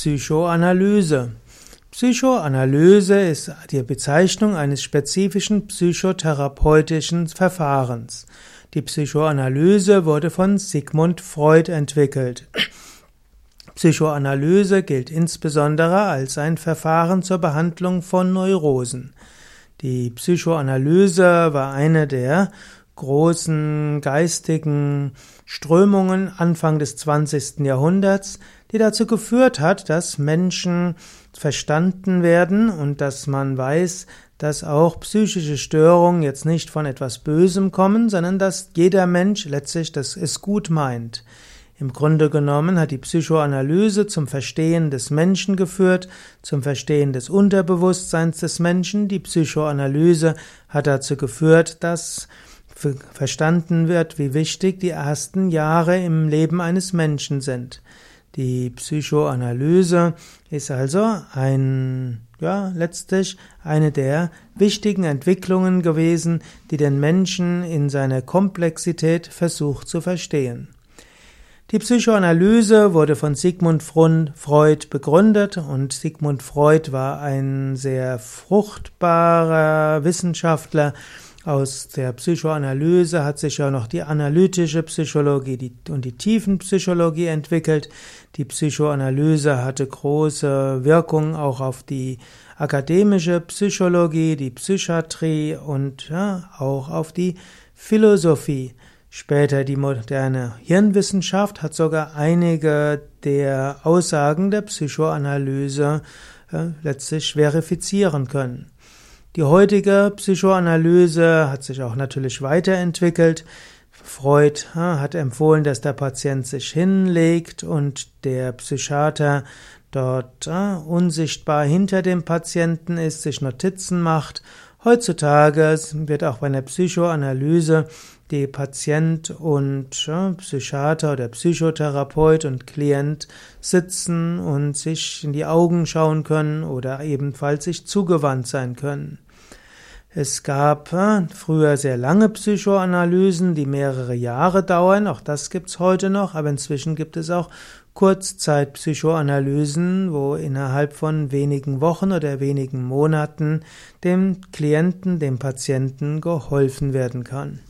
Psychoanalyse. Psychoanalyse ist die Bezeichnung eines spezifischen psychotherapeutischen Verfahrens. Die Psychoanalyse wurde von Sigmund Freud entwickelt. Psychoanalyse gilt insbesondere als ein Verfahren zur Behandlung von Neurosen. Die Psychoanalyse war eine der großen geistigen Strömungen Anfang des 20. Jahrhunderts, die dazu geführt hat, dass Menschen verstanden werden und dass man weiß, dass auch psychische Störungen jetzt nicht von etwas Bösem kommen, sondern dass jeder Mensch letztlich das es gut meint. Im Grunde genommen hat die Psychoanalyse zum Verstehen des Menschen geführt, zum Verstehen des Unterbewusstseins des Menschen. Die Psychoanalyse hat dazu geführt, dass verstanden wird, wie wichtig die ersten Jahre im Leben eines Menschen sind. Die Psychoanalyse ist also ein, ja, letztlich eine der wichtigen Entwicklungen gewesen, die den Menschen in seiner Komplexität versucht zu verstehen. Die Psychoanalyse wurde von Sigmund Freud begründet und Sigmund Freud war ein sehr fruchtbarer Wissenschaftler, aus der Psychoanalyse hat sich ja noch die analytische Psychologie und die Tiefenpsychologie entwickelt. Die Psychoanalyse hatte große Wirkung auch auf die akademische Psychologie, die Psychiatrie und ja, auch auf die Philosophie. Später die moderne Hirnwissenschaft hat sogar einige der Aussagen der Psychoanalyse äh, letztlich verifizieren können. Die heutige Psychoanalyse hat sich auch natürlich weiterentwickelt. Freud hat empfohlen, dass der Patient sich hinlegt und der Psychiater dort unsichtbar hinter dem Patienten ist, sich Notizen macht. Heutzutage wird auch bei der Psychoanalyse die Patient und Psychiater oder Psychotherapeut und Klient sitzen und sich in die Augen schauen können oder ebenfalls sich zugewandt sein können. Es gab äh, früher sehr lange Psychoanalysen, die mehrere Jahre dauern, auch das gibt's heute noch, aber inzwischen gibt es auch Kurzzeitpsychoanalysen, wo innerhalb von wenigen Wochen oder wenigen Monaten dem Klienten, dem Patienten geholfen werden kann.